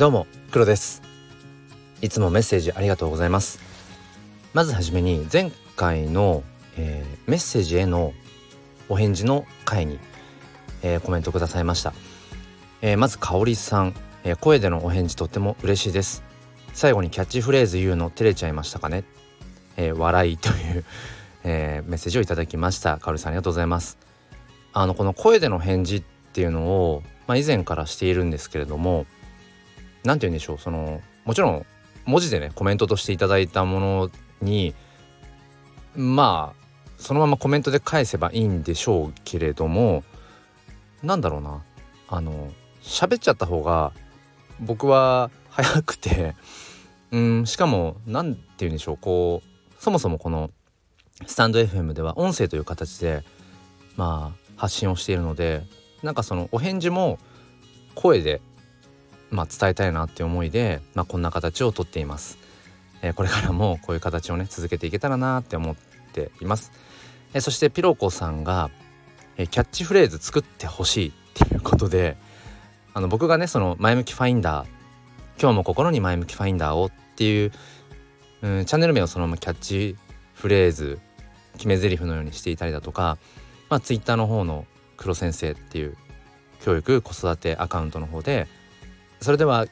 どうも黒です。いつもメッセージありがとうございます。まずはじめに前回の、えー、メッセージへのお返事の回に、えー、コメントくださいました、えー、まず香里さん、え声でのお返事とっても嬉しいです。最後にキャッチフレーズ言うの照れちゃいましたかね、え笑いという えメッセージをいただきました。香里さんありがとうございます。あのこの声での返事っていうのを、まあ、以前からしているんですけれども何て言うんでしょうそのもちろん文字でねコメントとしていただいたものにまあそのままコメントで返せばいいんでしょうけれどもなんだろうなあの喋っちゃった方が僕は早くて うんしかも何て言うんでしょうこうそもそもこのスタンド FM では音声という形でまあ発信をしているのでなんかそのお返事も声でまあ、伝えたいなっていう思いで、まあ、こんな形をとっています、えー、これからもこういう形をね続けていけたらなって思っています、えー、そしてピロコさんが、えー、キャッチフレーズ作ってほしいっていうことであの僕がねその前向きファインダー今日も心に前向きファインダーをっていう、うん、チャンネル名をそのままキャッチフレーズ決め台詞のようにしていたりだとか、まあ、ツイッターの方の黒先生っていう教育子育てアカウントの方でそれでは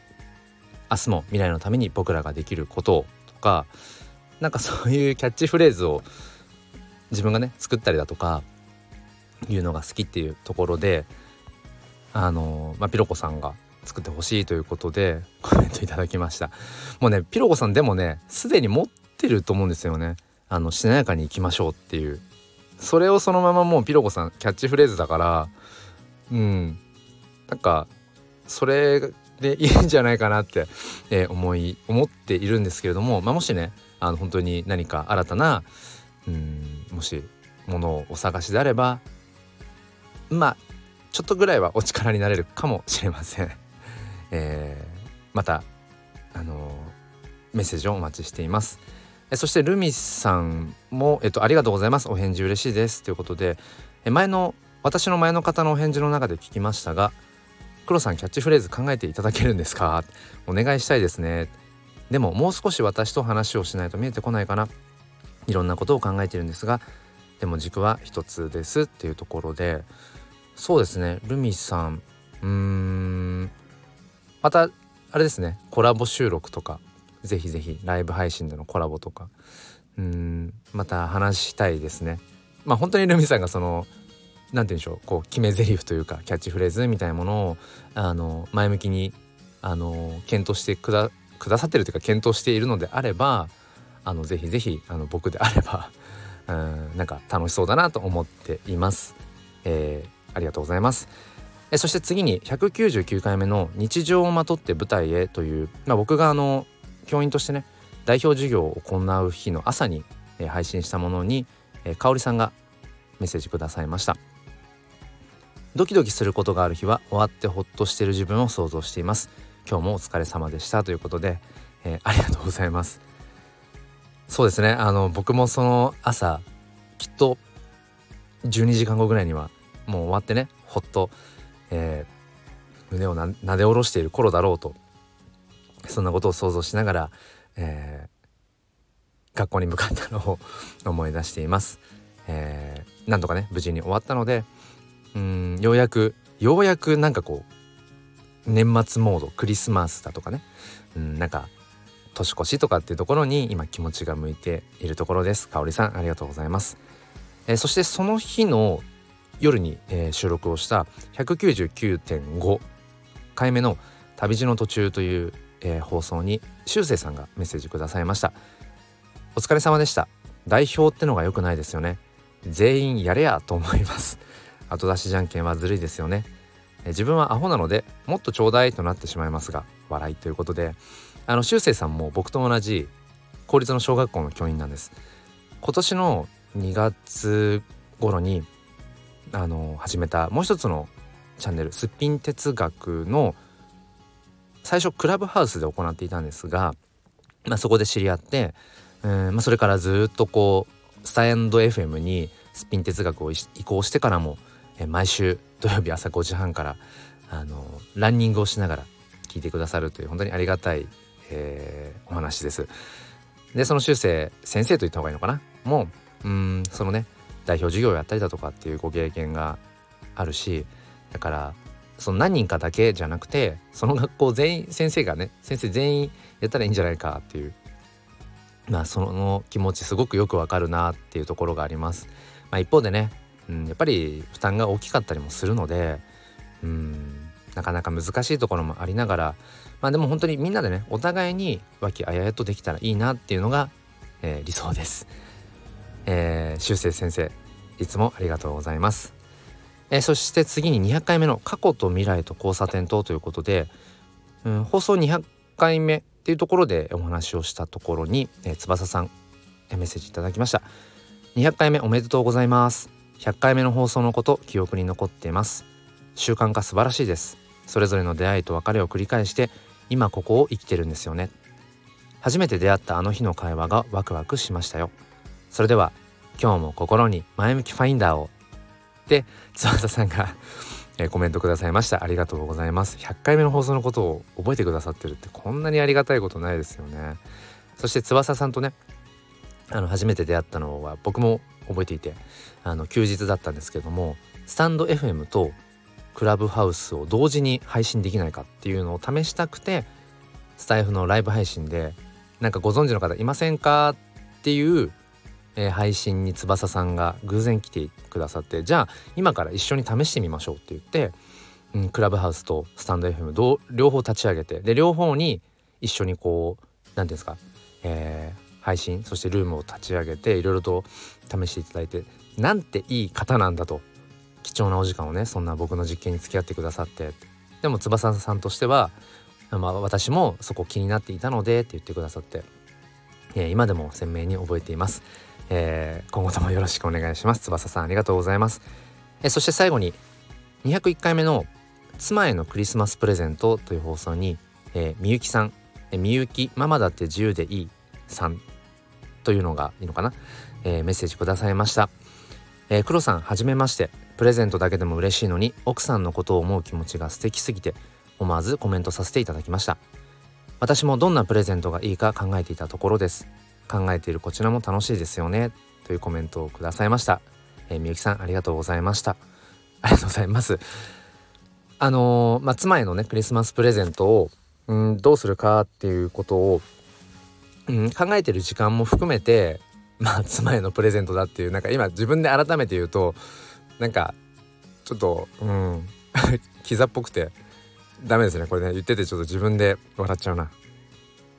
明日も未来のために僕らができることをとかなんかそういうキャッチフレーズを自分がね作ったりだとかいうのが好きっていうところであのまあ、ピロコさんが作ってほしいということでコメントいただきました。もうねピロコさんでもねすでに持ってると思うんですよね。あのしなやかにいきましょうっていう。それをそのままもうピロコさんキャッチフレーズだからうん。なんかそれでいいんじゃないかなって、えー、思い思っているんですけれども、まあ、もしねあの本当に何か新たなうんもしものをお探しであればまあちょっとぐらいはお力になれるかもしれません。えー、またあのメッセージをお待ちしています。えそしてルミさんも、えっと、ありがとうございます。お返事嬉しいです。ということで、え前の、私の前の方のお返事の中で聞きましたが、黒さんキャッチフレーズ考えていただけるんですか？お願いしたいですね。でももう少し私と話をしないと見えてこないかな。いろんなことを考えてるんですがでも軸は一つですっていうところで。そうですね。ルミさん。うーん。またあれですね。コラボ収録とか。ぜひぜひライブ配信でのコラボとか。うん。また話したいですね。まあ本当にルミさんがその何て言うんでしょうこう決め台詞というかキャッチフレーズみたいなものをあの前向きにあの検討してくだくださってるというか検討しているのであればあのぜひぜひあの僕であればうんなんか楽しそうだなと思っています。えー、ありがとうございます。えそして次に199回目の「日常をまとって舞台へ」という、まあ、僕があの教員としてね代表授業を行う日の朝に、えー、配信したものに、えー、香さんがメッセージくださいました。ドキドキすることがある日は終わってほっとしている自分を想像しています。今日もお疲れ様でしたということで、えー、ありがとうございます。そうですね。あの僕もその朝きっと12時間後ぐらいにはもう終わってねほっと、えー、胸をなで下ろしている頃だろうとそんなことを想像しながら、えー、学校に向かったのを思い出しています、えー、なんとかね無事に終わったのでうんようやくようやくなんかこう年末モードクリスマスだとかね。うんなんか年越しとかっていうところに今気持ちが向いているところです。香里さんありがとうございます、えー、そしてその日の夜に、えー、収録をした199.5回目の旅路の途中という、えー、放送にしゅうせいさんがメッセージくださいました。お疲れ様でした。代表ってのが良くないですよね。全員やれやと思います。後出しじゃんけんはずるいですよね。自分はアホなのでもっとちょうだいとなってしまいますが笑いということで。あの修正さんも僕と同じ公立の小学校の教員なんです。今年の2月頃にあの始めたもう一つのチャンネルすっぴん哲学の最初クラブハウスで行っていたんですが、まあ、そこで知り合って、うんまあ、それからずっとこうスタエンド FM にスピン哲学を移行してからもえ毎週土曜日朝5時半からあのランニングをしながら聞いてくださるという本当にありがたい、えー、お話です。でその修正先生と言った方がいいのかな？もううんそのね代表授業をやったりだとかっていうご経験があるしだからその何人かだけじゃなくてその学校全員先生がね先生全員やったらいいんじゃないかっていうまあその気持ちすごくよくわかるなっていうところがあります。まあ、一方でね、うん、やっぱり負担が大きかったりもするのでうんなかなか難しいところもありながらまあでも本当にみんなでねお互いに和気あややとできたらいいなっていうのが、えー、理想です。えー、修正先生いつもありがとうございます。えー、そして次に200回目の過去と未来と交差点とということで、うん、放送200回目っていうところでお話をしたところに、えー、翼さん、メッセージいただきました200回目おめでとうございます100回目の放送のこと記憶に残っています。習慣化素晴らしいです。それぞれの出会いと別れを繰り返して今ここを生きてるんですよね。初めて出会ったあの日の会話がワクワクしましたよ。それでは今日も心に前向きファインダーを。で翼さんがえ、コメントくださいました。ありがとうございます。100回目の放送のことを覚えてくださってるってこんなにありがたいことないですよね。そして翼さんとねあの初めて出会ったのは僕も覚えていてあの休日だったんですけどもスタンド FM とクラブハウスを同時に配信できないかっていうのを試したくてスタイフのライブ配信でなんかご存知の方いませんかっていうえー、配信に翼さんが偶然来てくださってじゃあ今から一緒に試してみましょうって言って、うん、クラブハウスとスタンド FM 両方立ち上げてで両方に一緒にこう何ていうんですか、えー、配信そしてルームを立ち上げていろいろと試していただいてなんていい方なんだと貴重なお時間をねそんな僕の実験に付き合ってくださって。でも翼さんとしては、まあ、私もそこ気になっていたのでって言ってくださって、えー、今でも鮮明に覚えています。えー、今後ともよろしくお願いします。翼さんありがとうございます、えー、そして最後に201回目の妻へのクリスマスプレゼントという放送に、えー、みゆきさん、えー、みゆきママだって自由でいいさん。というのがいいのかな、えー、メッセージくださいました、えー、黒さんはじめまして。プレゼントだけでも嬉しいのに奥さんのことを思う気持ちが素敵すぎて思わずコメントさせていただきました。私もどんなプレゼントがいいか考えていたところです。考えているこちらも楽しいですよね。というコメントをくださいました、えー、みゆきさんありがとうございました。ありがとうございます。あのー、まあ、妻へのねクリスマスプレゼントをうんどうするかっていうことを、うん、考えてる時間も含めてまあ妻へのプレゼントだっていうなんか今自分で改めて言うとなんかちょっとうん キザっぽくてダメですねこれね。言っててちょっと自分で笑っちゃうな。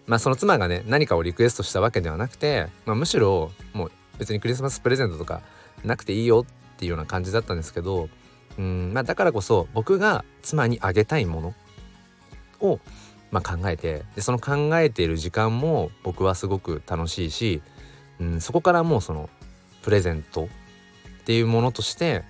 まあその妻がね何かをリクエストしたわけではなくて、まあ、むしろもう別にクリスマスプレゼントとかなくていいよっていうような感じだったんですけどうんまあだからこそ僕が妻にあげたいものをまあ、考えてでその考えている時間も僕はすごく楽しいし、うん、そこからもうそのプレゼントっていうものとして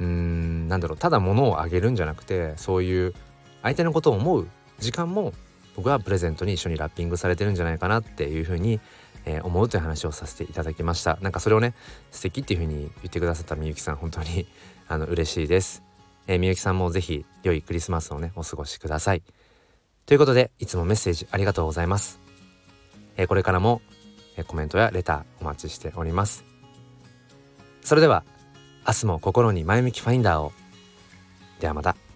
うんなんだろうただ物をあげるんじゃなくてそういう相手のことを思う時間も僕はプレゼントに一緒にラッピングされてるんじゃないかなっていうふうに、えー、思うという話をさせていただきました。なんかそれをね素敵っていうふうに言ってくださったみゆきさん本当にあの嬉しいです。えー、みゆきさんもぜひ良いクリスマスをねお過ごしください。ということでいつもメッセージありがとうございます、えー、これからも、えー、コメントやレターお待ちしております。それでは明日も心に前向きファインダーを。ではまた。